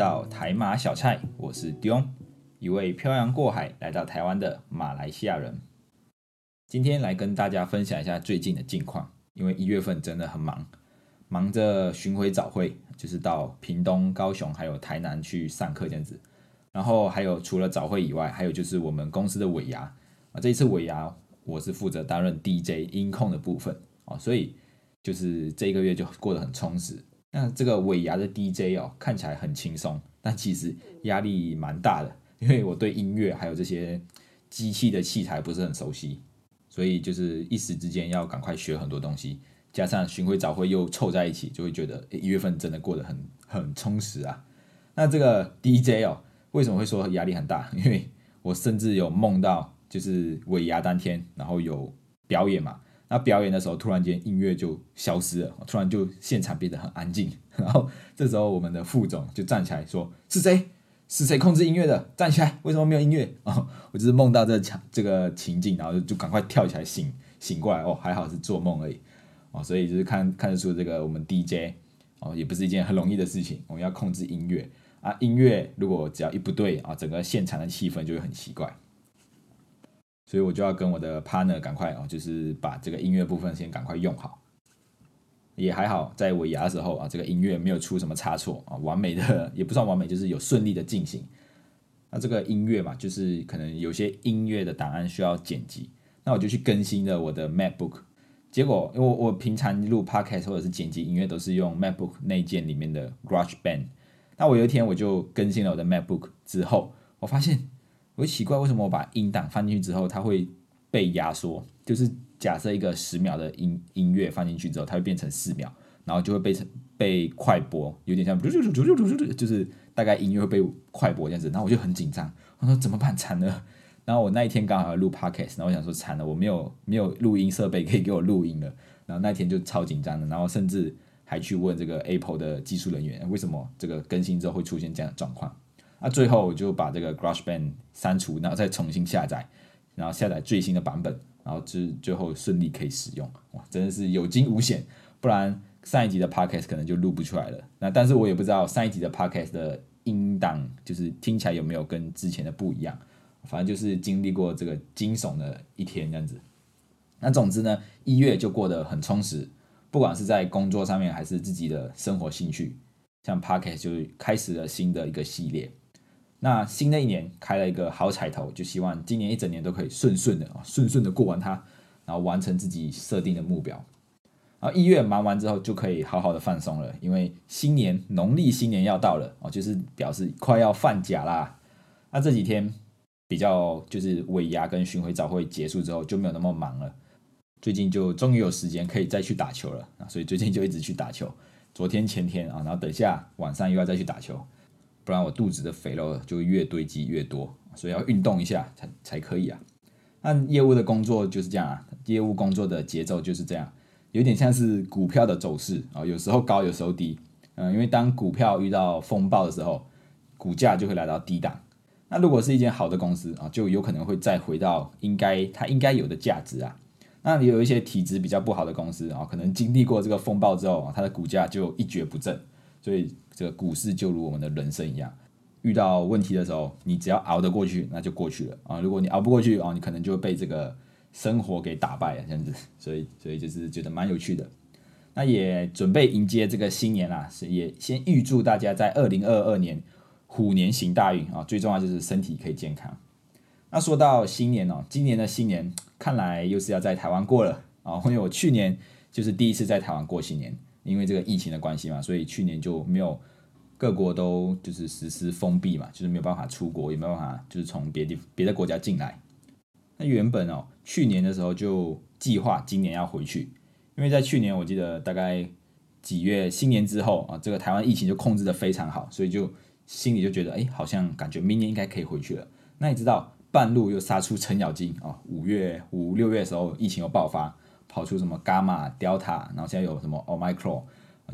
到台马小菜，我是 Dion，一位漂洋过海来到台湾的马来西亚人。今天来跟大家分享一下最近的近况，因为一月份真的很忙，忙着巡回早会，就是到屏东、高雄还有台南去上课这样子。然后还有除了早会以外，还有就是我们公司的尾牙啊，这一次尾牙我是负责担任 DJ 音控的部分啊，所以就是这一个月就过得很充实。那这个尾牙的 DJ 哦，看起来很轻松，但其实压力蛮大的，因为我对音乐还有这些机器的器材不是很熟悉，所以就是一时之间要赶快学很多东西，加上巡回早会又凑在一起，就会觉得一月份真的过得很很充实啊。那这个 DJ 哦，为什么会说压力很大？因为我甚至有梦到就是尾牙当天，然后有表演嘛。那表演的时候，突然间音乐就消失了，突然就现场变得很安静。然后这时候我们的副总就站起来说：“是谁？是谁控制音乐的？站起来！为什么没有音乐？”哦，我就是梦到这场这个情景，然后就就赶快跳起来醒醒过来。哦，还好是做梦而已。哦，所以就是看看得出这个我们 DJ 哦，也不是一件很容易的事情。我们要控制音乐啊，音乐如果只要一不对啊，整个现场的气氛就会很奇怪。所以我就要跟我的 partner 赶快哦，就是把这个音乐部分先赶快用好。也还好，在尾牙的时候啊，这个音乐没有出什么差错啊，完美的 也不算完美，就是有顺利的进行。那这个音乐嘛，就是可能有些音乐的档案需要剪辑，那我就去更新了我的 MacBook。结果因为我我平常录 podcast 或者是剪辑音乐都是用 MacBook 内建里面的 GarageBand。那我有一天我就更新了我的 MacBook 之后，我发现。我奇怪，为什么我把音档放进去之后，它会被压缩？就是假设一个十秒的音音乐放进去之后，它会变成四秒，然后就会被成被快播，有点像就是大概音乐会被快播这样子。然后我就很紧张，我说怎么办？惨了！然后我那一天刚好要录 podcast，然后我想说惨了，我没有没有录音设备可以给我录音了。然后那天就超紧张的，然后甚至还去问这个 Apple 的技术人员，为什么这个更新之后会出现这样的状况？那最后我就把这个 GarageBand 删除，然后再重新下载，然后下载最新的版本，然后之最后顺利可以使用。哇，真的是有惊无险，不然上一集的 Podcast 可能就录不出来了。那但是我也不知道上一集的 Podcast 的音档就是听起来有没有跟之前的不一样。反正就是经历过这个惊悚的一天这样子。那总之呢，一月就过得很充实，不管是在工作上面还是自己的生活兴趣，像 Podcast 就开始了新的一个系列。那新的一年开了一个好彩头，就希望今年一整年都可以顺顺的啊，顺顺的过完它，然后完成自己设定的目标。然后一月忙完之后就可以好好的放松了，因为新年农历新年要到了哦，就是表示快要放假啦。那这几天比较就是尾牙跟巡回早会结束之后就没有那么忙了，最近就终于有时间可以再去打球了啊，所以最近就一直去打球。昨天前天啊，然后等下晚上又要再去打球。不然我肚子的肥肉就越堆积越多，所以要运动一下才才可以啊。那业务的工作就是这样啊，业务工作的节奏就是这样，有点像是股票的走势啊，有时候高，有时候低。嗯，因为当股票遇到风暴的时候，股价就会来到低档。那如果是一间好的公司啊，就有可能会再回到应该它应该有的价值啊。那你有一些体质比较不好的公司啊，可能经历过这个风暴之后，它的股价就一蹶不振。所以这个股市就如我们的人生一样，遇到问题的时候，你只要熬得过去，那就过去了啊。如果你熬不过去啊，你可能就会被这个生活给打败了这样子。所以，所以就是觉得蛮有趣的。那也准备迎接这个新年啦，是也先预祝大家在二零二二年虎年行大运啊。最重要就是身体可以健康。那说到新年哦，今年的新年看来又是要在台湾过了啊，因为我去年就是第一次在台湾过新年。因为这个疫情的关系嘛，所以去年就没有各国都就是实施封闭嘛，就是没有办法出国，也没有办法就是从别地别的国家进来。那原本哦，去年的时候就计划今年要回去，因为在去年我记得大概几月新年之后啊，这个台湾疫情就控制的非常好，所以就心里就觉得，哎，好像感觉明年应该可以回去了。那你知道半路又杀出程咬金啊，五月五六月的时候疫情又爆发，跑出什么伽马、Delta，然后现在有什么 Omicron，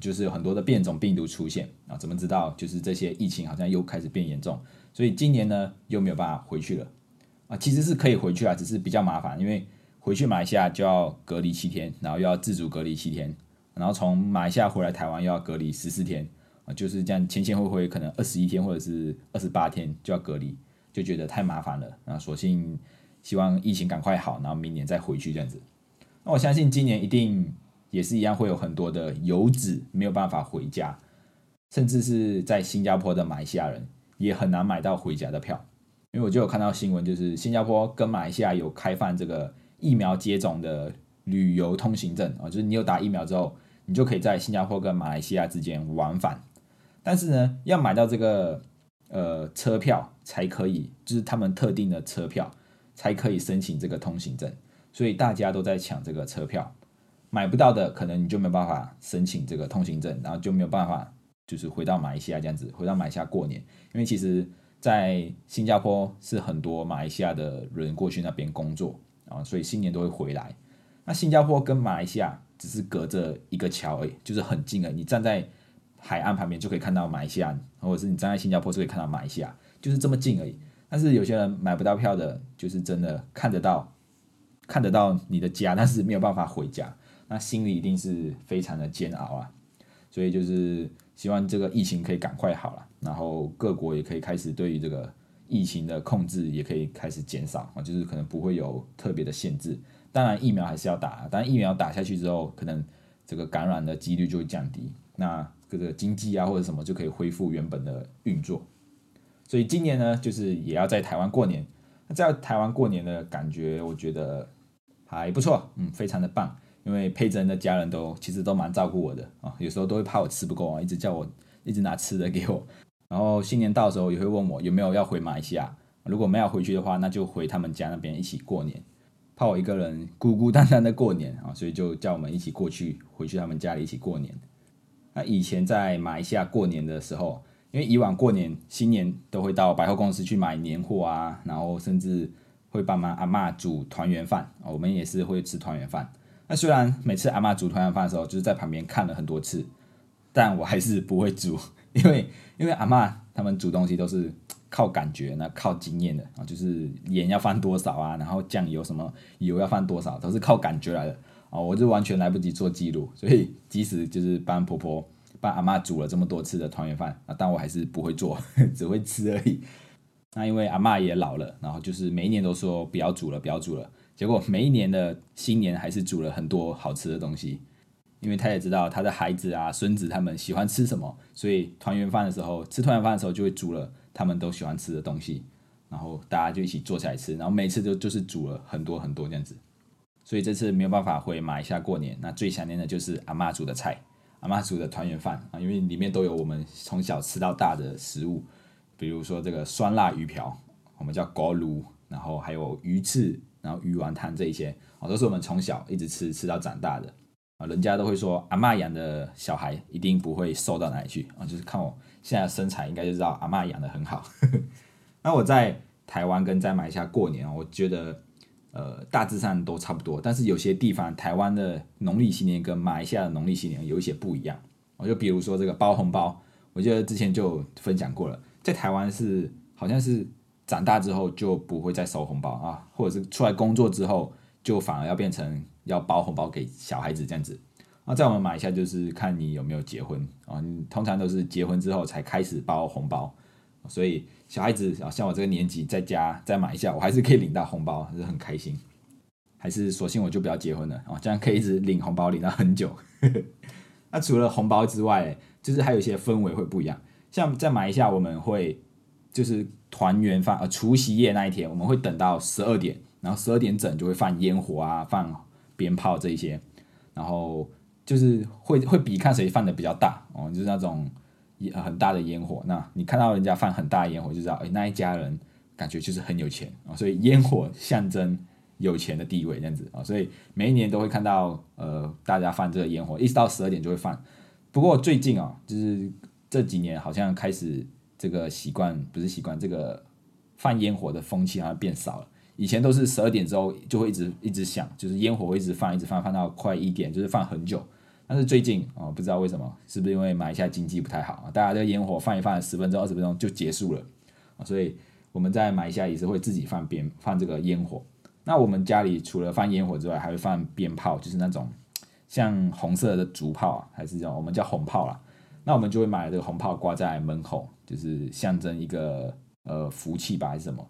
就是有很多的变种病毒出现啊。怎么知道？就是这些疫情好像又开始变严重，所以今年呢又没有办法回去了啊。其实是可以回去啊，只是比较麻烦，因为回去马来西亚就要隔离七天，然后又要自主隔离七天。然后从马来西亚回来台湾又要隔离十四天啊，就是这样前前后后可能二十一天或者是二十八天就要隔离，就觉得太麻烦了。那索性希望疫情赶快好，然后明年再回去这样子。那我相信今年一定也是一样，会有很多的游子没有办法回家，甚至是在新加坡的马来西亚人也很难买到回家的票。因为我就有看到新闻，就是新加坡跟马来西亚有开放这个疫苗接种的旅游通行证啊，就是你有打疫苗之后。你就可以在新加坡跟马来西亚之间往返，但是呢，要买到这个呃车票才可以，就是他们特定的车票才可以申请这个通行证，所以大家都在抢这个车票，买不到的可能你就没有办法申请这个通行证，然后就没有办法就是回到马来西亚这样子，回到马来西亚过年，因为其实在新加坡是很多马来西亚的人过去那边工作啊，所以新年都会回来。那新加坡跟马来西亚。只是隔着一个桥而已，就是很近了。你站在海岸旁边就可以看到马来西亚，或者是你站在新加坡就可以看到马来西亚，就是这么近而已。但是有些人买不到票的，就是真的看得到，看得到你的家，但是没有办法回家，那心里一定是非常的煎熬啊。所以就是希望这个疫情可以赶快好了，然后各国也可以开始对于这个疫情的控制也可以开始减少啊，就是可能不会有特别的限制。当然，疫苗还是要打。但疫苗打下去之后，可能这个感染的几率就会降低。那这个经济啊或者什么就可以恢复原本的运作。所以今年呢，就是也要在台湾过年。那在台湾过年的感觉，我觉得还不错，嗯，非常的棒。因为佩珍的家人都其实都蛮照顾我的啊，有时候都会怕我吃不够啊，一直叫我一直拿吃的给我。然后新年到时候也会问我有没有要回马来西亚。如果没有回去的话，那就回他们家那边一起过年。怕我一个人孤孤单单的过年啊，所以就叫我们一起过去，回去他们家里一起过年。那以前在马来西亚过年的时候，因为以往过年新年都会到百货公司去买年货啊，然后甚至会帮忙阿妈煮团圆饭啊，我们也是会吃团圆饭。那虽然每次阿妈煮团圆饭的时候，就是在旁边看了很多次，但我还是不会煮，因为 因为阿妈他们煮东西都是。靠感觉，那靠经验的啊，就是盐要放多少啊，然后酱油什么油要放多少，都是靠感觉来的啊。我就完全来不及做记录，所以即使就是帮婆婆、帮阿妈煮了这么多次的团圆饭啊，但我还是不会做，只会吃而已。那因为阿妈也老了，然后就是每一年都说不要煮了，不要煮了，结果每一年的新年还是煮了很多好吃的东西，因为他也知道他的孩子啊、孙子他们喜欢吃什么，所以团圆饭的时候吃团圆饭的时候就会煮了。他们都喜欢吃的东西，然后大家就一起坐下来吃，然后每次都就是煮了很多很多这样子，所以这次没有办法回马来西亚过年，那最想念的就是阿妈煮的菜，阿妈煮的团圆饭啊，因为里面都有我们从小吃到大的食物，比如说这个酸辣鱼瓢，我们叫锅炉，然后还有鱼翅，然后鱼丸汤这一些，啊，都是我们从小一直吃吃到长大的啊，人家都会说阿妈养的小孩一定不会瘦到哪里去啊，就是看我。现在身材应该就知道阿妈养的很好。那我在台湾跟在马来西亚过年，我觉得呃大致上都差不多，但是有些地方台湾的农历新年跟马来西亚的农历新年有一些不一样。我就比如说这个包红包，我记得之前就分享过了，在台湾是好像是长大之后就不会再收红包啊，或者是出来工作之后就反而要变成要包红包给小孩子这样子。那在我们马来西亚就是看你有没有结婚啊，你通常都是结婚之后才开始包红包，所以小孩子啊，像我这个年纪在家再买一下，我还是可以领到红包，还是很开心。还是索性我就不要结婚了啊，这样可以一直领红包领到很久。那除了红包之外，就是还有一些氛围会不一样。像在马来西亚，我们会就是团圆饭呃除夕夜那一天，我们会等到十二点，然后十二点整就会放烟火啊，放鞭炮这一些，然后。就是会会比看谁放的比较大哦，就是那种很大的烟火。那你看到人家放很大烟火，就知道哎那一家人感觉就是很有钱啊。所以烟火象征有钱的地位这样子啊。所以每一年都会看到呃大家放这个烟火，一直到十二点就会放。不过最近啊，就是这几年好像开始这个习惯不是习惯，这个放烟火的风气好像变少了。以前都是十二点之后就会一直一直响，就是烟火会一直放，一直放，放到快一点，就是放很久。但是最近啊，不知道为什么，是不是因为马来西亚经济不太好啊？大家的烟火放一放，十分钟、二十分钟就结束了。所以我们在马来西亚也是会自己放鞭放这个烟火。那我们家里除了放烟火之外，还会放鞭炮，就是那种像红色的竹炮啊，还是叫我们叫红炮啦。那我们就会买这个红炮挂在门口，就是象征一个呃福气吧，还是什么？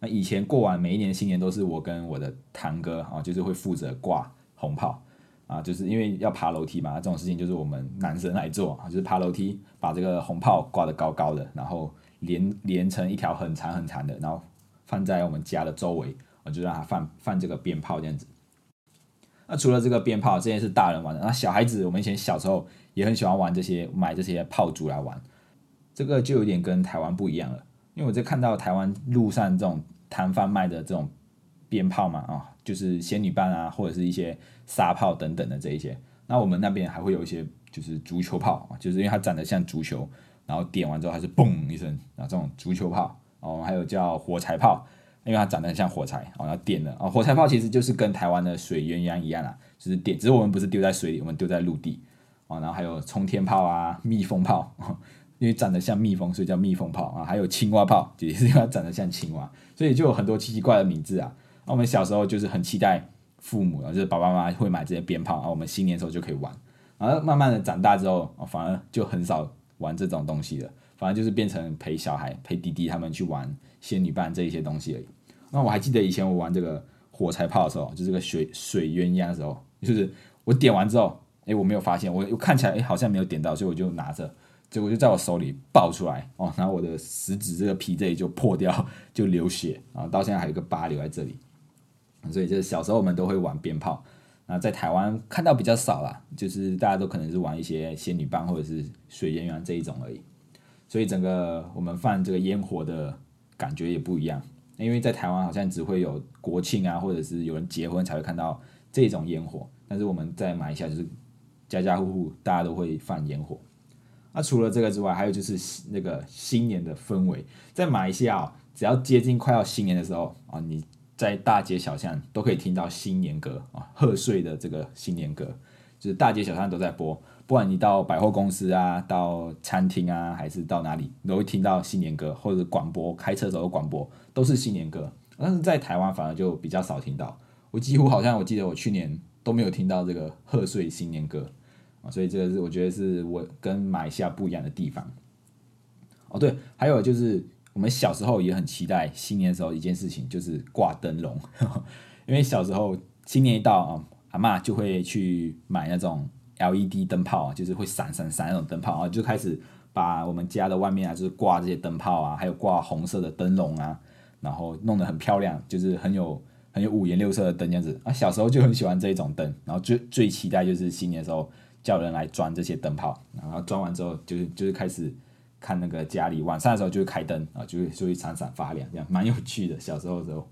那以前过完每一年新年都是我跟我的堂哥啊，就是会负责挂红炮啊，就是因为要爬楼梯嘛，这种事情就是我们男生来做啊，就是爬楼梯把这个红炮挂得高高的，然后连连成一条很长很长的，然后放在我们家的周围，我就让他放放这个鞭炮这样子。那除了这个鞭炮，这些是大人玩的，那小孩子我们以前小时候也很喜欢玩这些，买这些炮竹来玩，这个就有点跟台湾不一样了。因为我在看到台湾路上这种摊贩卖的这种鞭炮嘛，啊，就是仙女棒啊，或者是一些沙炮等等的这一些。那我们那边还会有一些就是足球炮，就是因为它长得像足球，然后点完之后它是嘣一声，然后这种足球炮哦，还有叫火柴炮，因为它长得很像火柴哦，然后点了啊，火柴炮其实就是跟台湾的水鸳鸯一样啊，就是点，只是我们不是丢在水里，我们丢在陆地然后还有冲天炮啊，蜜蜂炮。因为长得像蜜蜂，所以叫蜜蜂炮啊。还有青蛙炮，也是因为它长得像青蛙，所以就有很多奇奇怪的名字啊。那我们小时候就是很期待父母啊，就是爸爸妈妈会买这些鞭炮啊，我们新年时候就可以玩。然后慢慢的长大之后，反而就很少玩这种东西了，反而就是变成陪小孩、陪弟弟他们去玩仙女棒这一些东西而已。那我还记得以前我玩这个火柴炮的时候，就这个水水鸳鸯的时候，就是我点完之后，哎，我没有发现，我我看起来哎好像没有点到，所以我就拿着。结果就在我手里爆出来哦，然后我的食指这个皮这里就破掉，就流血啊，到现在还有个疤留在这里。所以就是小时候我们都会玩鞭炮，那在台湾看到比较少啦，就是大家都可能是玩一些仙女棒或者是水鸳鸯这一种而已。所以整个我们放这个烟火的感觉也不一样，因为在台湾好像只会有国庆啊，或者是有人结婚才会看到这种烟火，但是我们在马来西亚就是家家户户大家都会放烟火。那除了这个之外，还有就是那个新年的氛围，在马来西亚，只要接近快要新年的时候啊，你在大街小巷都可以听到新年歌啊，贺岁的这个新年歌，就是大街小巷都在播。不管你到百货公司啊，到餐厅啊，还是到哪里，都会听到新年歌，或者广播，开车时候广播都是新年歌。但是在台湾反而就比较少听到，我几乎好像我记得我去年都没有听到这个贺岁新年歌。所以这个是我觉得是我跟马来西亚不一样的地方。哦，对，还有就是我们小时候也很期待新年的时候一件事情，就是挂灯笼。因为小时候新年一到啊，阿妈就会去买那种 LED 灯泡啊，就是会闪闪闪那种灯泡啊，就开始把我们家的外面啊，就是挂这些灯泡啊，还有挂红色的灯笼啊，然后弄得很漂亮，就是很有很有五颜六色的灯这样子啊。小时候就很喜欢这一种灯，然后最最期待就是新年的时候。叫人来装这些灯泡，然后装完之后，就是就是开始看那个家里晚上的时候就会开灯啊，就会就会闪闪发亮，这样蛮有趣的。小时候的时候，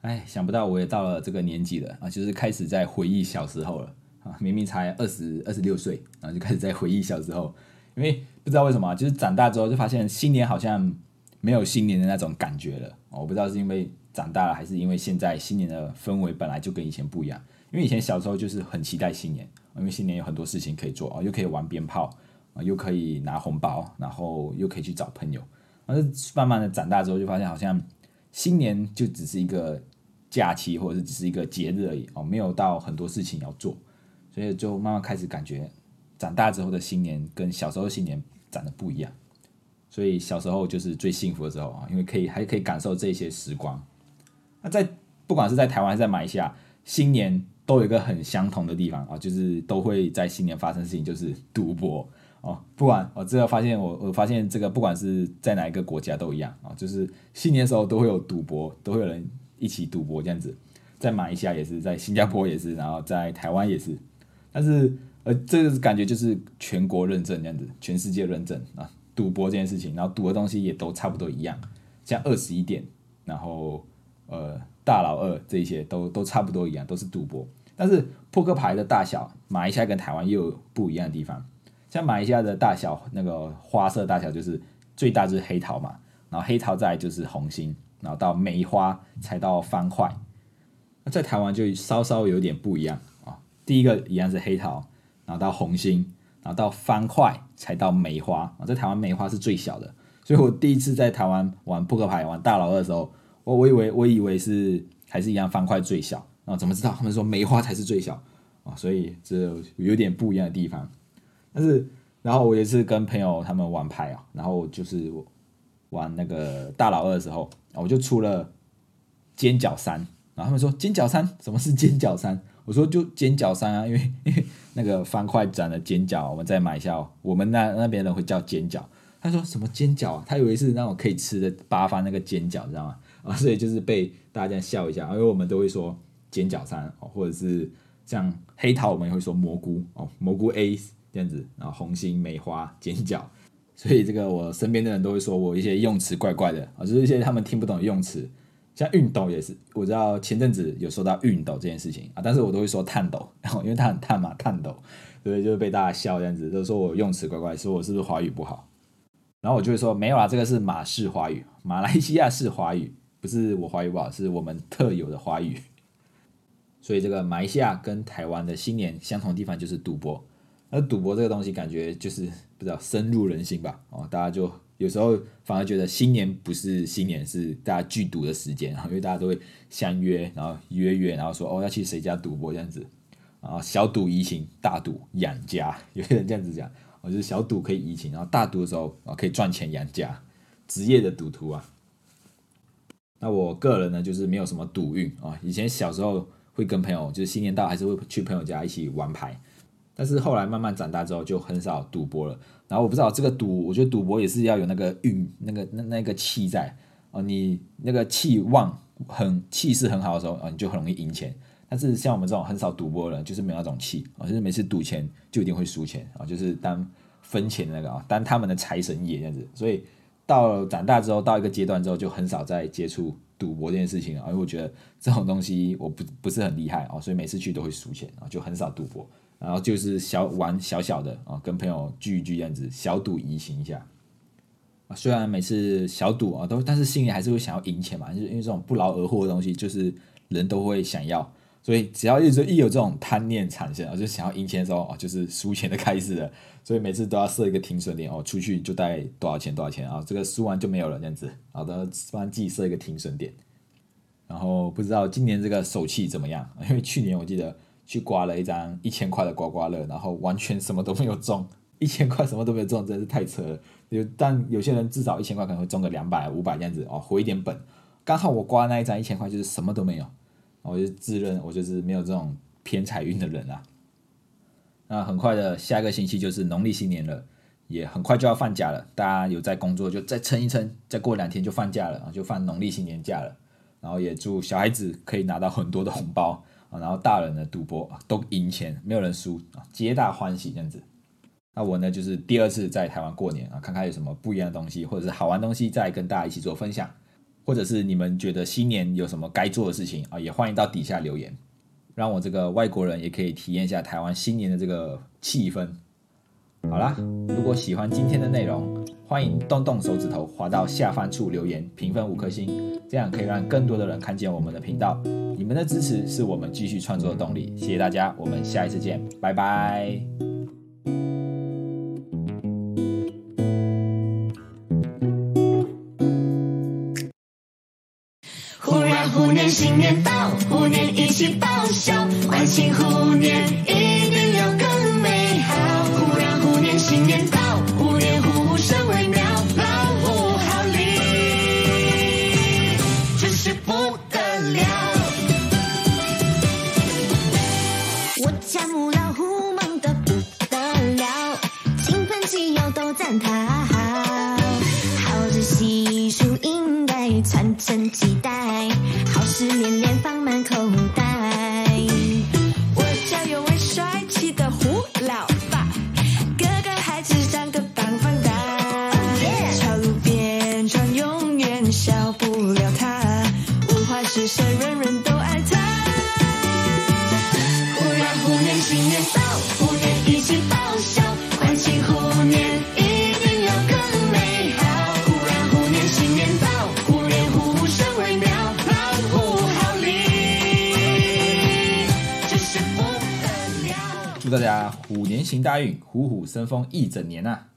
哎，想不到我也到了这个年纪了啊，就是开始在回忆小时候了啊，明明才二十二十六岁，然后就开始在回忆小时候，因为不知道为什么，就是长大之后就发现新年好像没有新年的那种感觉了。我不知道是因为长大了，还是因为现在新年的氛围本来就跟以前不一样。因为以前小时候就是很期待新年。因为新年有很多事情可以做啊，又可以玩鞭炮啊，又可以拿红包，然后又可以去找朋友。但是慢慢的长大之后，就发现好像新年就只是一个假期，或者是只是一个节日而已哦，没有到很多事情要做。所以就慢慢开始感觉，长大之后的新年跟小时候新年长得不一样。所以小时候就是最幸福的时候啊，因为可以还可以感受这些时光。那在不管是在台湾还是在马来西亚，新年。都有一个很相同的地方啊，就是都会在新年发生事情，就是赌博哦。不管我这个发现，我我发现这个不管是在哪一个国家都一样啊，就是新年的时候都会有赌博，都会有人一起赌博这样子。在马来西亚也是，在新加坡也是，然后在台湾也是。但是呃，这个感觉就是全国认证这样子，全世界认证啊，赌博这件事情，然后赌的东西也都差不多一样，像二十一点，然后呃。大老二这些都都差不多一样，都是赌博。但是扑克牌的大小，马来西亚跟台湾又有不一样的地方。像马来西亚的大小，那个花色大小就是最大就是黑桃嘛，然后黑桃再就是红心，然后到梅花才到方块。那在台湾就稍稍有点不一样啊。第一个一样是黑桃，然后到红心，然后到方块才到梅花啊。在台湾梅花是最小的，所以我第一次在台湾玩扑克牌玩大老二的时候，我我以为我以为是还是一样方块最小啊，怎么知道他们说梅花才是最小啊？所以这有点不一样的地方。但是，然后我也是跟朋友他们玩牌啊，然后就是玩那个大老二的时候，我就出了尖角三，然后他们说尖角三什么是尖角三？我说就尖角三啊，因为因为那个方块长的尖角，我们再买一下，我们那那边人会叫尖角。他说什么尖角啊？他以为是那种可以吃的八方那个尖角，知道吗？啊，所以就是被大家笑一下，因为我们都会说尖角三哦，或者是像黑桃，我们也会说蘑菇哦，蘑菇 A。这样子，然后红心、梅花、尖角，所以这个我身边的人都会说我一些用词怪怪的啊，就是一些他们听不懂的用词，像熨斗也是，我知道前阵子有说到熨斗这件事情啊，但是我都会说炭斗，然后因为它很炭嘛，炭斗，所以就是被大家笑这样子，都说我用词怪怪，说我是不是华语不好，然后我就会说没有啊，这个是马式华语，马来西亚式华语，不是我华语不好，是我们特有的华语，所以这个马来西亚跟台湾的新年相同的地方就是赌博。那赌博这个东西，感觉就是不知道深入人心吧？哦，大家就有时候反而觉得新年不是新年，是大家聚赌的时间啊，因为大家都会相约，然后约约，然后说哦要去谁家赌博这样子然后，小赌怡情，大赌养家。有些人这样子讲，我就是小赌可以怡情，然后大赌的时候啊可以赚钱养家，职业的赌徒啊。那我个人呢，就是没有什么赌运啊，以前小时候会跟朋友，就是新年到还是会去朋友家一起玩牌。但是后来慢慢长大之后就很少赌博了。然后我不知道这个赌，我觉得赌博也是要有那个运，那个那那个气在哦，你那个气旺很气势很好的时候啊，你就很容易赢钱。但是像我们这种很少赌博的人，就是没有那种气啊，就是每次赌钱就一定会输钱啊，就是当分钱的那个啊，当他们的财神爷这样子。所以到长大之后，到一个阶段之后，就很少再接触赌博这件事情啊，因为我觉得这种东西我不不是很厉害啊，所以每次去都会输钱啊，就很少赌博。然后就是小玩小小的啊，跟朋友聚一聚这样子，小赌怡情一下啊。虽然每次小赌啊，都但是心里还是会想要赢钱嘛，就是因为这种不劳而获的东西，就是人都会想要。所以只要一直一有这种贪念产生啊，就想要赢钱的时候啊，就是输钱的开始了。所以每次都要设一个停损点哦，出去就带多少钱多少钱啊，这个输完就没有了这样子，好的，帮自己设一个停损点。然后不知道今年这个手气怎么样？因为去年我记得。去刮了一张一千块的刮刮乐，然后完全什么都没有中，一千块什么都没有中，真是太扯了。有但有些人至少一千块可能会中个两百、五百这样子哦，回一点本。刚好我刮那一张一千块就是什么都没有，我就自认我就是没有这种偏财运的人啊。那很快的下一个星期就是农历新年了，也很快就要放假了。大家有在工作就再撑一撑，再过两天就放假了啊，就放农历新年假了。然后也祝小孩子可以拿到很多的红包。然后大人的赌博都赢钱，没有人输啊，皆大欢喜这样子。那我呢，就是第二次在台湾过年啊，看看有什么不一样的东西，或者是好玩东西，再跟大家一起做分享。或者是你们觉得新年有什么该做的事情啊，也欢迎到底下留言，让我这个外国人也可以体验一下台湾新年的这个气氛。好啦，如果喜欢今天的内容，欢迎动动手指头滑到下方处留言，评分五颗星，这样可以让更多的人看见我们的频道。你们的支持是我们继续创作的动力，谢谢大家，我们下一次见，拜拜。新年到，虎年一起报销，欢庆虎年一大运，虎虎生风一整年啊！